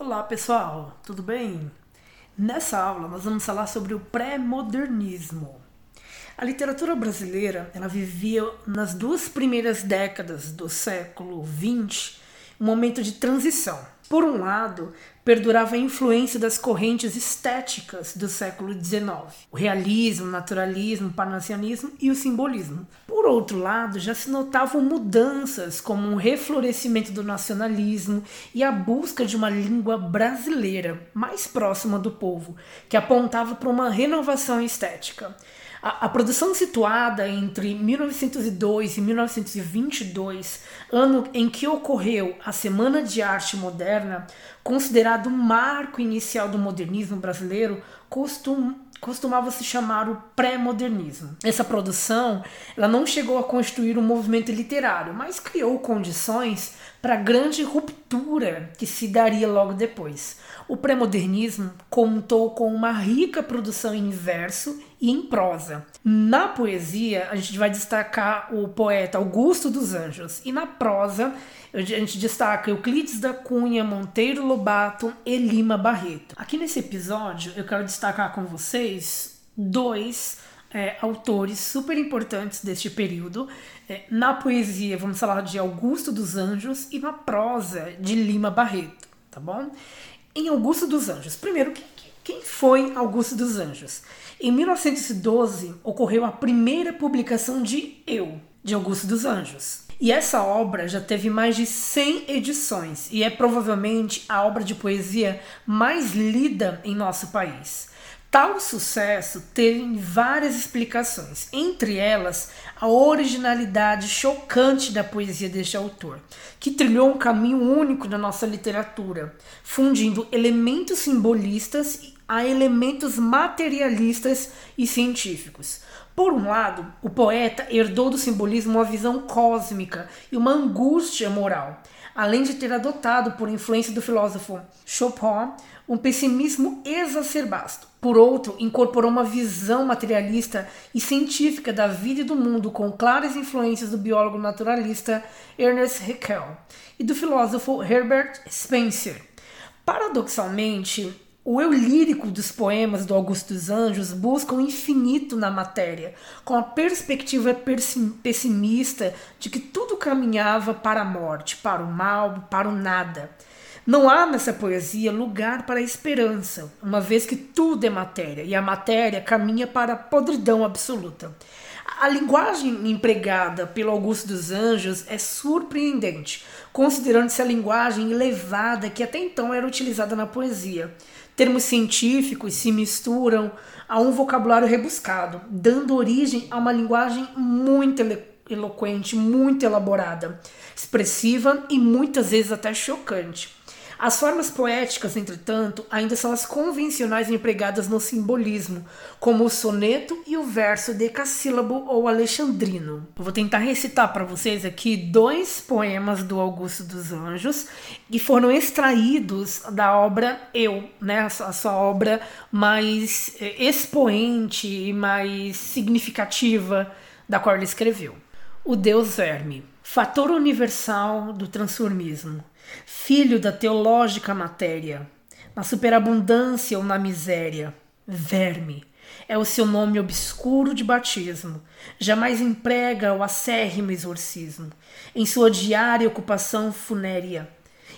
Olá pessoal, tudo bem? Nessa aula nós vamos falar sobre o pré-modernismo. A literatura brasileira ela vivia nas duas primeiras décadas do século XX um momento de transição. Por um lado, perdurava a influência das correntes estéticas do século XIX, o realismo, o naturalismo, o parnasianismo e o simbolismo. Por outro lado, já se notavam mudanças como um reflorescimento do nacionalismo e a busca de uma língua brasileira mais próxima do povo, que apontava para uma renovação estética. A, a, produção situada entre 1902 e 1922, ano em que ocorreu a Semana de Arte Moderna, considerado um marco inicial do modernismo brasileiro, costum, costumava se chamar o pré-modernismo. Essa produção ela não chegou a constituir um movimento literário, mas criou condições para a grande ruptura que se daria logo depois. O pré-modernismo contou com uma rica produção em verso e em prosa. Na poesia, a gente vai destacar o poeta Augusto dos Anjos, e na prosa, a gente destaca Euclides da Cunha, Monteiro Lobato e Lima Barreto. Aqui nesse episódio, eu quero destacar com vocês dois é, autores super importantes deste período. É, na poesia, vamos falar de Augusto dos Anjos e na prosa de Lima Barreto, tá bom? Em Augusto dos Anjos, primeiro, quem foi Augusto dos Anjos? Em 1912 ocorreu a primeira publicação de Eu, de Augusto dos Anjos. E essa obra já teve mais de 100 edições e é provavelmente a obra de poesia mais lida em nosso país. Tal sucesso tem várias explicações, entre elas a originalidade chocante da poesia deste autor, que trilhou um caminho único na nossa literatura, fundindo elementos simbolistas a elementos materialistas e científicos. Por um lado, o poeta herdou do simbolismo uma visão cósmica e uma angústia moral, além de ter adotado, por influência do filósofo Chopin, um pessimismo exacerbado. Por outro, incorporou uma visão materialista e científica da vida e do mundo com claras influências do biólogo naturalista Ernest Haeckel e do filósofo Herbert Spencer. Paradoxalmente, o eu lírico dos poemas do Augusto dos Anjos busca o infinito na matéria, com a perspectiva pessimista de que tudo caminhava para a morte, para o mal, para o nada. Não há nessa poesia lugar para a esperança, uma vez que tudo é matéria e a matéria caminha para a podridão absoluta. A linguagem empregada pelo Augusto dos Anjos é surpreendente, considerando-se a linguagem elevada que até então era utilizada na poesia. Termos científicos se misturam a um vocabulário rebuscado, dando origem a uma linguagem muito eloquente, muito elaborada, expressiva e muitas vezes até chocante. As formas poéticas, entretanto, ainda são as convencionais empregadas no simbolismo, como o soneto e o verso decassílabo ou alexandrino. Eu vou tentar recitar para vocês aqui dois poemas do Augusto dos Anjos que foram extraídos da obra Eu, né, a sua obra mais eh, expoente e mais significativa da qual ele escreveu. O Deus Verme, fator universal do transformismo filho da teológica matéria, na superabundância ou na miséria, verme, é o seu nome obscuro de batismo, jamais emprega o acérrimo exorcismo, em sua diária ocupação funérea,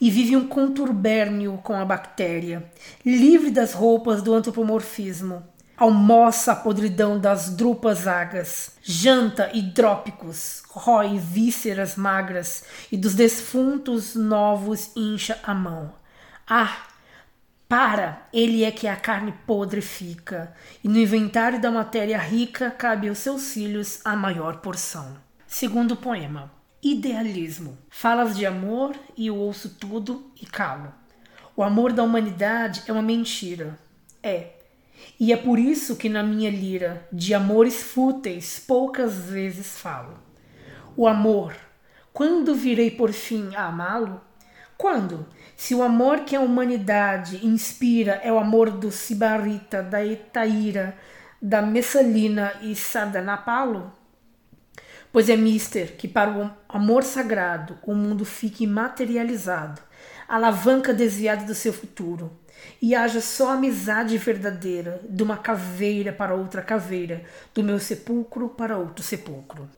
e vive um conturbérnio com a bactéria, livre das roupas do antropomorfismo, almoça a podridão das drupas agas, janta hidrópicos, rói vísceras magras e dos defuntos novos incha a mão. Ah, para, ele é que a carne podre fica, e no inventário da matéria rica cabe aos seus filhos a maior porção. Segundo poema. Idealismo. Falas de amor e eu ouço tudo e calo. O amor da humanidade é uma mentira. É, e é por isso que na minha lira de amores fúteis poucas vezes falo. O amor, quando virei por fim a amá-lo? Quando? Se o amor que a humanidade inspira é o amor do Sibarita, da Etaíra, da Messalina e Sardanapalo? Pois é mister que para o amor sagrado o mundo fique materializado, alavanca desviada do seu futuro. E haja só amizade verdadeira, de uma caveira para outra caveira, do meu sepulcro para outro sepulcro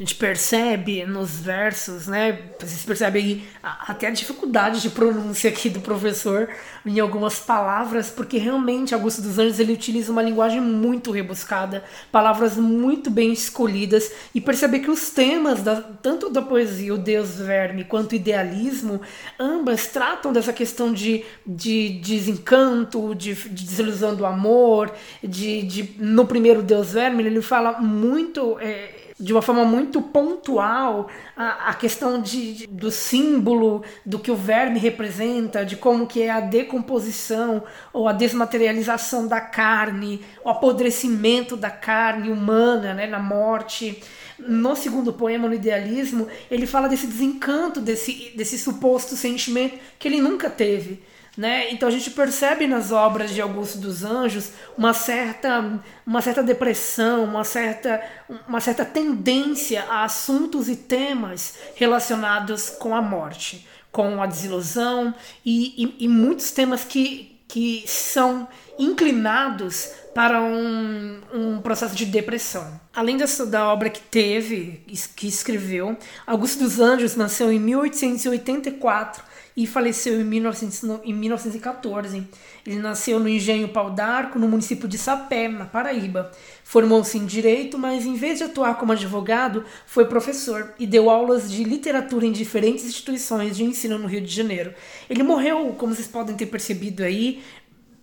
gente percebe nos versos, né? Vocês percebem até a dificuldade de pronúncia aqui do professor em algumas palavras, porque realmente Augusto dos Anjos ele utiliza uma linguagem muito rebuscada, palavras muito bem escolhidas, e perceber que os temas, da, tanto da poesia, o Deus Verme, quanto o idealismo, ambas tratam dessa questão de, de desencanto, de, de desilusão do amor, de, de no primeiro Deus Verme, ele fala muito. É, de uma forma muito pontual a, a questão de, de, do símbolo do que o verme representa, de como que é a decomposição ou a desmaterialização da carne, o apodrecimento da carne humana né, na morte. No segundo poema, no Idealismo, ele fala desse desencanto, desse, desse suposto sentimento que ele nunca teve. Né? Então a gente percebe nas obras de Augusto dos Anjos uma certa, uma certa depressão, uma certa, uma certa tendência a assuntos e temas relacionados com a morte, com a desilusão e, e, e muitos temas que, que são inclinados para um, um processo de depressão. Além dessa, da obra que teve, que escreveu, Augusto dos Anjos nasceu em 1884 e faleceu em, 1900, em 1914. Ele nasceu no Engenho Pau d'Arco, no município de Sapé, na Paraíba. Formou-se em Direito, mas em vez de atuar como advogado, foi professor e deu aulas de literatura em diferentes instituições de ensino no Rio de Janeiro. Ele morreu, como vocês podem ter percebido aí,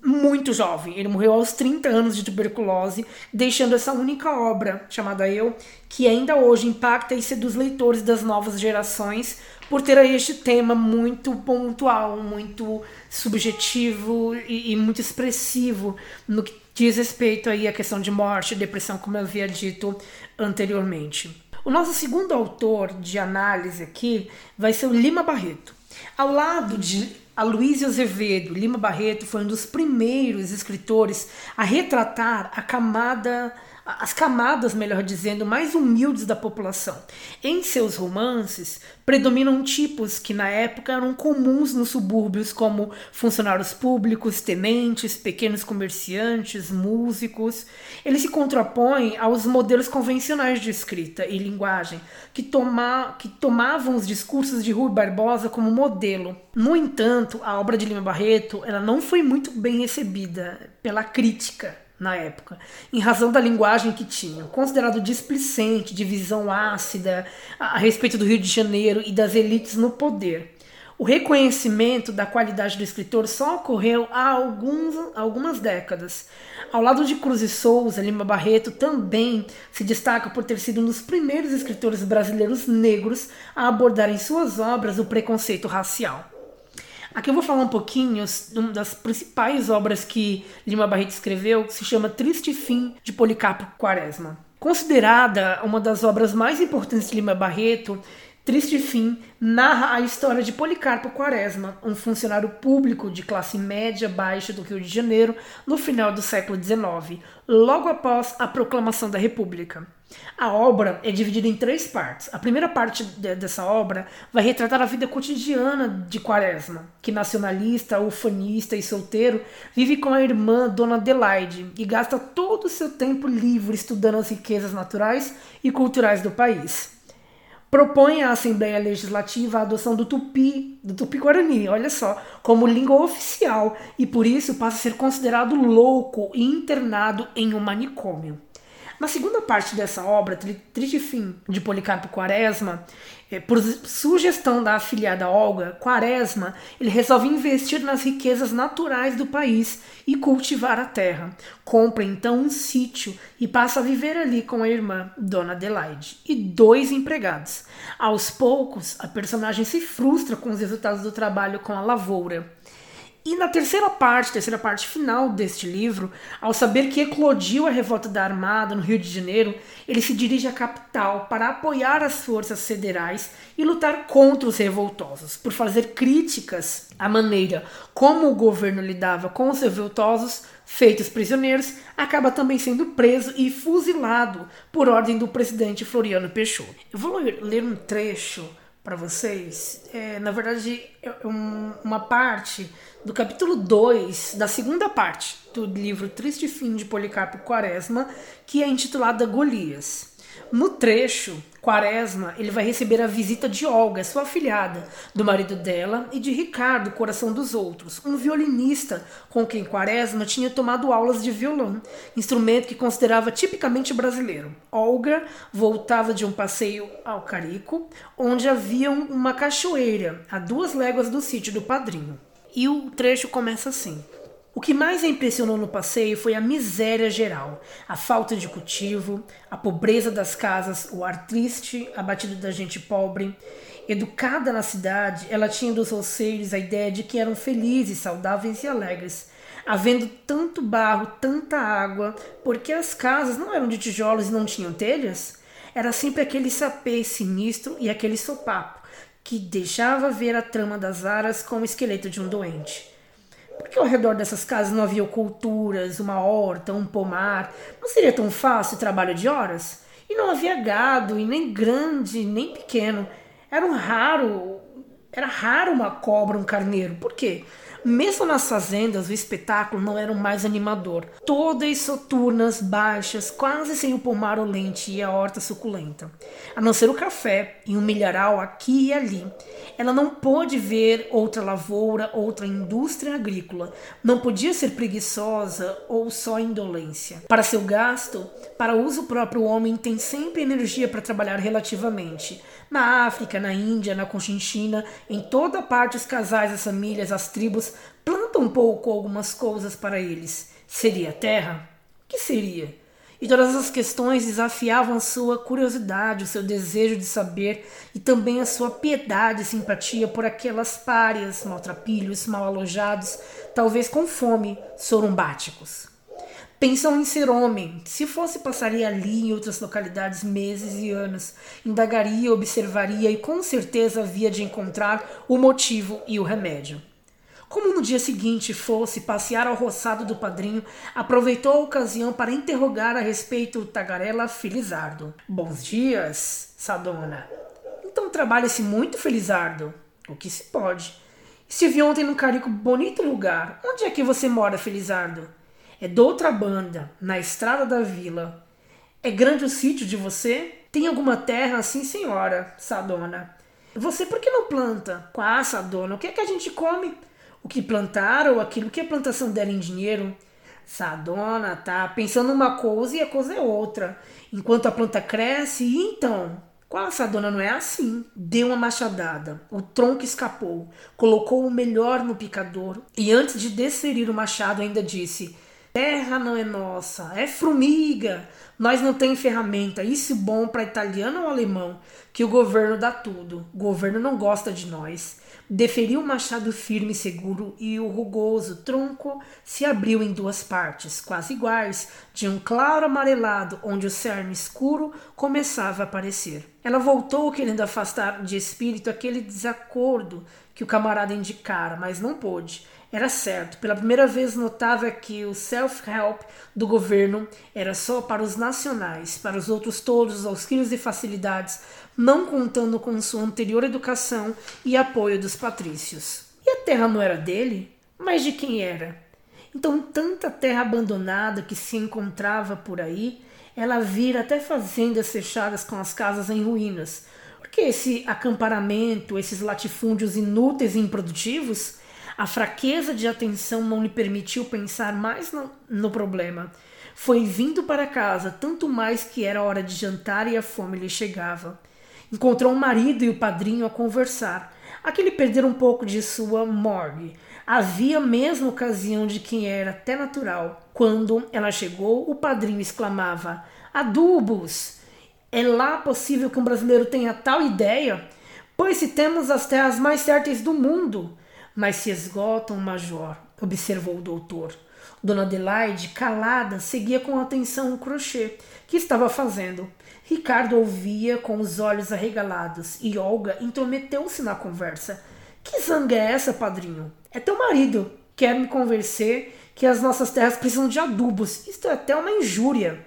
muito jovem. Ele morreu aos 30 anos de tuberculose, deixando essa única obra, chamada Eu, que ainda hoje impacta e seduz leitores das novas gerações por ter este tema muito pontual, muito subjetivo e, e, muito expressivo no que diz respeito aí à questão de morte e depressão, como eu havia dito anteriormente. O nosso segundo autor de análise aqui vai ser o Lima Barreto. Ao lado de Aloysio Azevedo, Lima Barreto foi um dos primeiros escritores a retratar a camada as camadas, melhor dizendo, mais humildes da população. Em seus romances, predominam tipos que na época eram comuns nos subúrbios, como funcionários públicos, tenentes, pequenos comerciantes, músicos. Ele se contrapõe aos modelos convencionais de escrita e linguagem, que, toma, que tomavam os discursos de Rui Barbosa como modelo. No entanto, a obra de Lima Barreto ela não foi muito bem recebida pela crítica na época, em razão da linguagem que tinham, considerado displicente, de visão ácida a respeito do Rio de Janeiro e das elites no poder. O reconhecimento da qualidade do escritor só ocorreu há alguns, algumas décadas. Ao lado de Cruz e Souza, Lima Barreto também se destaca por ter sido um dos primeiros escritores brasileiros negros a abordar em suas obras o preconceito racial. Aqui eu vou falar um pouquinho de uma das principais obras que Lima Barreto escreveu, que se chama Triste Fim de Policarpo Quaresma. Considerada uma das obras mais importantes de Lima Barreto, Triste Fim narra a história de Policarpo Quaresma, um funcionário público de classe média baixa do Rio de Janeiro no final do século XIX, logo após a proclamação da República. A obra é dividida em três partes. A primeira parte de, dessa obra vai retratar a vida cotidiana de Quaresma, que nacionalista, ufanista e solteiro, vive com a irmã Dona Adelaide e gasta todo o seu tempo livre estudando as riquezas naturais e culturais do país propõe à Assembleia Legislativa a adoção do tupi, do tupi-guarani, olha só, como língua oficial e por isso passa a ser considerado louco e internado em um manicômio. Na segunda parte dessa obra, Triste Fim, de Policarpo Quaresma, é, por sugestão da afiliada Olga, Quaresma, ele resolve investir nas riquezas naturais do país e cultivar a terra. Compra então um sítio e passa a viver ali com a irmã, Dona Adelaide, e dois empregados. Aos poucos, a personagem se frustra com os resultados do trabalho com a lavoura e na terceira parte, terceira parte final deste livro, ao saber que eclodiu a revolta da Armada no Rio de Janeiro, ele se dirige à capital para apoiar as forças federais e lutar contra os revoltosos, por fazer críticas à maneira como o governo lidava com os revoltosos, feitos prisioneiros, acaba também sendo preso e fuzilado por ordem do presidente Floriano Peixoto. Eu vou ler um trecho para vocês, é, na verdade, é uma parte do capítulo 2 da segunda parte do livro Triste Fim de Policarpo Quaresma, que é intitulada Golias. No trecho, Quaresma ele vai receber a visita de Olga, sua afilhada, do marido dela, e de Ricardo, coração dos outros, um violinista com quem Quaresma tinha tomado aulas de violão, instrumento que considerava tipicamente brasileiro. Olga voltava de um passeio ao Carico, onde havia uma cachoeira a duas léguas do sítio do padrinho. E o trecho começa assim. O que mais a impressionou no passeio foi a miséria geral, a falta de cultivo, a pobreza das casas, o ar triste, abatido da gente pobre. Educada na cidade, ela tinha dos roceiros a ideia de que eram felizes, saudáveis e alegres. Havendo tanto barro, tanta água, porque as casas não eram de tijolos e não tinham telhas? Era sempre aquele sapê sinistro e aquele sopapo, que deixava ver a trama das aras como o esqueleto de um doente. Porque ao redor dessas casas não havia culturas, uma horta, um pomar. Não seria tão fácil o trabalho de horas? E não havia gado, e nem grande, nem pequeno. Era um raro, era raro uma cobra, um carneiro. Por quê? Mesmo nas fazendas, o espetáculo não era o mais animador. Todas soturnas, baixas, quase sem o pomar olente e a horta suculenta. A não ser o café e um milharal aqui e ali. Ela não pôde ver outra lavoura, outra indústria agrícola. Não podia ser preguiçosa ou só indolência. Para seu gasto, para uso próprio, o homem tem sempre energia para trabalhar relativamente. Na África, na Índia, na Conchinchina, em toda parte os casais, as famílias, as tribos plantam um pouco algumas coisas para eles. Seria terra? O que seria? E todas as questões desafiavam a sua curiosidade, o seu desejo de saber e também a sua piedade e simpatia por aquelas párias, maltrapilhos, mal alojados, talvez com fome, sorumbáticos. Pensam em ser homem. Se fosse, passaria ali em outras localidades meses e anos. Indagaria, observaria e com certeza havia de encontrar o motivo e o remédio. Como no dia seguinte fosse passear ao roçado do padrinho, aproveitou a ocasião para interrogar a respeito do tagarela Felizardo. Bons dias, Sadona. Então trabalha-se muito, Felizardo? O que se pode. Estive ontem num carico bonito lugar. Onde é que você mora, Felizardo? É de outra banda, na estrada da vila. É grande o sítio de você? Tem alguma terra assim, senhora, Sadona? Você por que não planta? Quá, Sadona, o que é que a gente come? O que plantar ou aquilo que a plantação der em dinheiro? Sadona tá pensando uma coisa e a coisa é outra. Enquanto a planta cresce, e então? Qual Sadona não é assim? Deu uma machadada, o tronco escapou, colocou o melhor no picador e antes de desferir o machado ainda disse: Terra não é nossa, é formiga. Nós não tem ferramenta. Isso bom para italiano ou alemão, que o governo dá tudo. O governo não gosta de nós. Deferiu o machado firme e seguro e o rugoso tronco se abriu em duas partes, quase iguais, de um claro amarelado onde o cerne escuro começava a aparecer. Ela voltou querendo afastar de espírito aquele desacordo que o camarada indicara, mas não pôde era certo. Pela primeira vez notava que o self-help do governo era só para os nacionais, para os outros todos os auxílios e facilidades, não contando com sua anterior educação e apoio dos patrícios. E a terra não era dele? Mas de quem era? Então, tanta terra abandonada que se encontrava por aí, ela vira até fazendas fechadas com as casas em ruínas. Porque esse acamparamento, esses latifúndios inúteis e improdutivos, a fraqueza de atenção não lhe permitiu pensar mais no, no problema. Foi vindo para casa, tanto mais que era hora de jantar e a fome lhe chegava. Encontrou o marido e o padrinho a conversar. Aquele perder um pouco de sua morgue. Havia mesmo ocasião de quem era até natural. Quando ela chegou, o padrinho exclamava: Adubos! É lá possível que um brasileiro tenha tal ideia? Pois se temos as terras mais férteis do mundo. Mas se esgotam, Major, observou o doutor. Dona Adelaide, calada, seguia com atenção o crochê que estava fazendo. Ricardo ouvia com os olhos arregalados e Olga intrometeu-se na conversa. Que zanga é essa, padrinho? É teu marido. Quer me convencer que as nossas terras precisam de adubos. Isto é até uma injúria.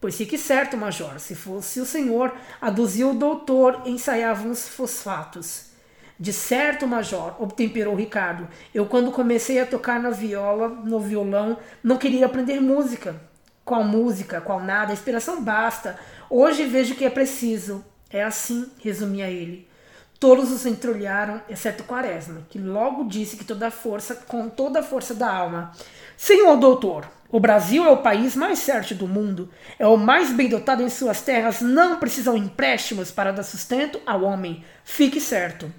Pois fique certo, Major, se fosse o senhor, aduzia o doutor, ensaiavam os fosfatos. De certo, Major, obtemperou Ricardo. Eu, quando comecei a tocar na viola, no violão, não queria aprender música. Qual música, qual nada, a inspiração basta. Hoje vejo que é preciso. É assim, resumia ele. Todos os entreolharam, exceto Quaresma, que logo disse que toda a força, com toda a força da alma. Senhor doutor, o Brasil é o país mais fértil do mundo, é o mais bem dotado em suas terras, não precisam empréstimos para dar sustento ao homem. Fique certo.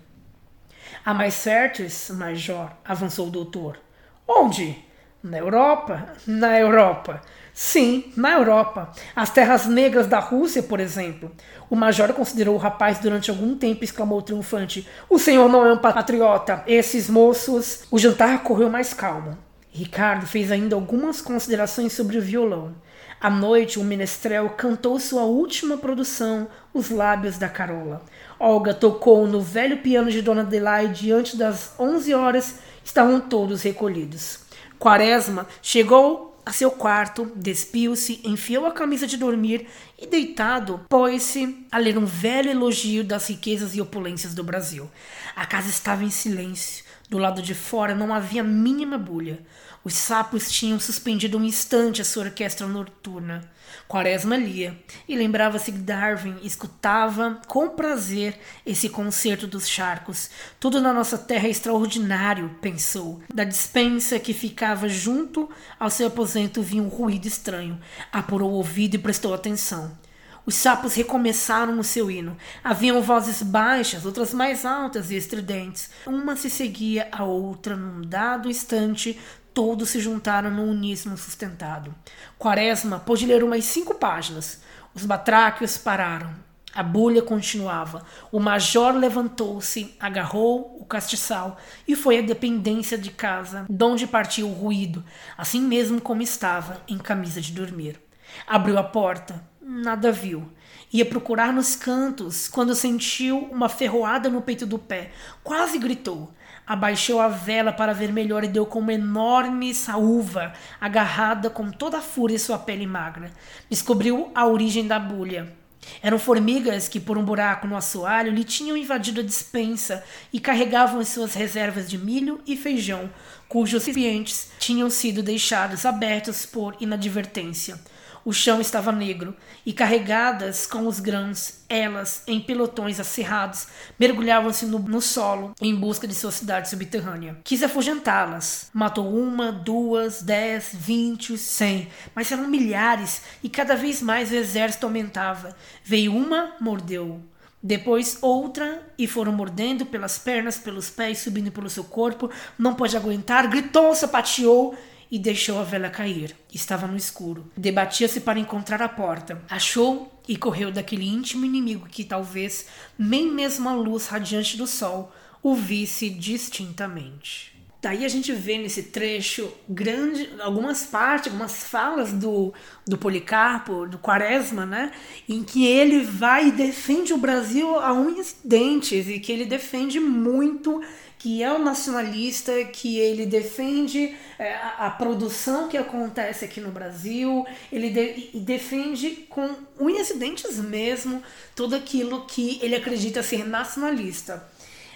Há mais férteis, Major, avançou o doutor. Onde? Na Europa? Na Europa. Sim, na Europa. As terras negras da Rússia, por exemplo. O major considerou o rapaz durante algum tempo e exclamou triunfante: O senhor não é um patriota. Esses moços. O jantar correu mais calmo. Ricardo fez ainda algumas considerações sobre o violão. À noite, o menestrel cantou sua última produção, Os Lábios da Carola. Olga tocou no velho piano de Dona Adelaide e antes das 11 horas estavam todos recolhidos. Quaresma chegou a seu quarto, despiu-se, enfiou a camisa de dormir e, deitado, pôs-se a ler um velho elogio das riquezas e opulências do Brasil. A casa estava em silêncio. Do lado de fora não havia mínima bulha. Os sapos tinham suspendido um instante a sua orquestra noturna. Quaresma lia e lembrava-se que Darwin escutava com prazer esse concerto dos charcos. Tudo na nossa terra é extraordinário, pensou. Da dispensa que ficava junto ao seu aposento vinha um ruído estranho. Apurou o ouvido e prestou atenção. Os sapos recomeçaram o seu hino. Haviam vozes baixas, outras mais altas e estridentes. Uma se seguia à outra num dado instante, Todos se juntaram num uníssono sustentado. Quaresma pôde ler umas cinco páginas. Os batráquios pararam. A bulha continuava. O major levantou-se, agarrou o castiçal e foi à dependência de casa, donde partiu o ruído, assim mesmo como estava, em camisa de dormir. Abriu a porta, nada viu. Ia procurar nos cantos quando sentiu uma ferroada no peito do pé. Quase gritou. Abaixou a vela para ver melhor e deu com uma enorme saúva, agarrada com toda a fúria em sua pele magra. Descobriu a origem da bulha. Eram formigas que, por um buraco no assoalho, lhe tinham invadido a dispensa e carregavam as suas reservas de milho e feijão, cujos recipientes tinham sido deixados abertos por inadvertência. O chão estava negro e, carregadas com os grãos, elas, em pelotões acerrados, mergulhavam-se no, no, solo em busca de sua cidade subterrânea. Quis afugentá-las. Matou uma, duas, dez, vinte, cem, mas eram milhares e cada vez mais o exército aumentava. Veio uma, mordeu. Depois outra, e foram mordendo pelas pernas, pelos pés, subindo pelo seu corpo. Não pôde aguentar, gritou, sapateou e deixou a vela cair. Estava no escuro. Debatia-se para encontrar a porta. Achou e correu daquele íntimo inimigo que talvez nem mesmo a luz radiante do sol o visse distintamente. Daí a gente vê nesse trecho grande algumas partes, algumas falas do, do Policarpo, do Quaresma, né? Em que ele vai e defende o Brasil a unhas e dentes e que ele defende muito que é um nacionalista, que ele defende é, a, a, produção que acontece aqui no Brasil, ele de, defende com unhas e dentes mesmo tudo aquilo que ele acredita ser nacionalista.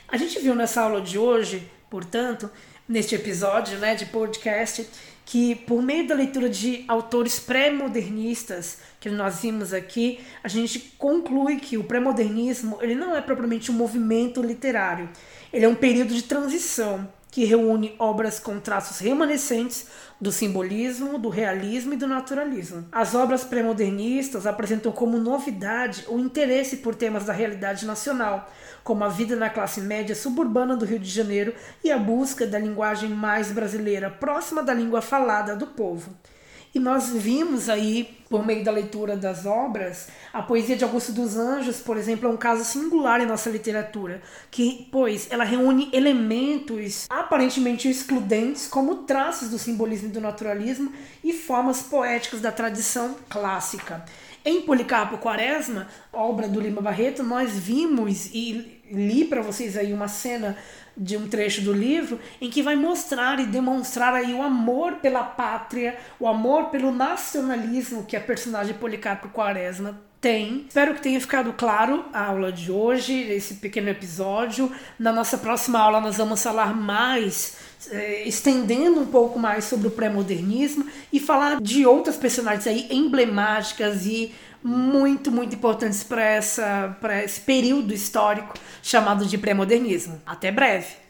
A gente viu nessa aula de hoje, portanto, neste episódio né, de podcast, que por meio da leitura de autores pré-modernistas que nós vimos aqui, a gente conclui que o pré-modernismo ele não é propriamente um movimento literário, ele é um período de transição que reúne obras com traços remanescentes do simbolismo, do realismo e do naturalismo. As obras pré-modernistas apresentam como novidade o interesse por temas da realidade nacional, como a vida na classe média suburbana do Rio de Janeiro e a busca da linguagem mais brasileira, próxima da língua falada do povo. E nós vimos aí, por meio da leitura das obras, a poesia de Augusto dos Anjos, por exemplo, é um caso singular em nossa literatura, que, pois, ela reúne elementos aparentemente excludentes, como traços do simbolismo e do naturalismo e formas poéticas da tradição clássica. Em Policarpo Quaresma, obra do Lima Barreto, nós vimos e li para vocês aí uma cena de um trecho do livro em que vai mostrar e demonstrar aí o amor pela pátria, o amor pelo nacionalismo que a personagem Policarpo Quaresma tem. Espero que tenha ficado claro a aula de hoje, esse pequeno episódio. Na nossa próxima aula nós vamos falar mais, eh, estendendo um pouco mais sobre o pré-modernismo e falar de outras personagens aí emblemáticas e muito, muito importantes para esse período histórico chamado de pré-modernismo. Até breve!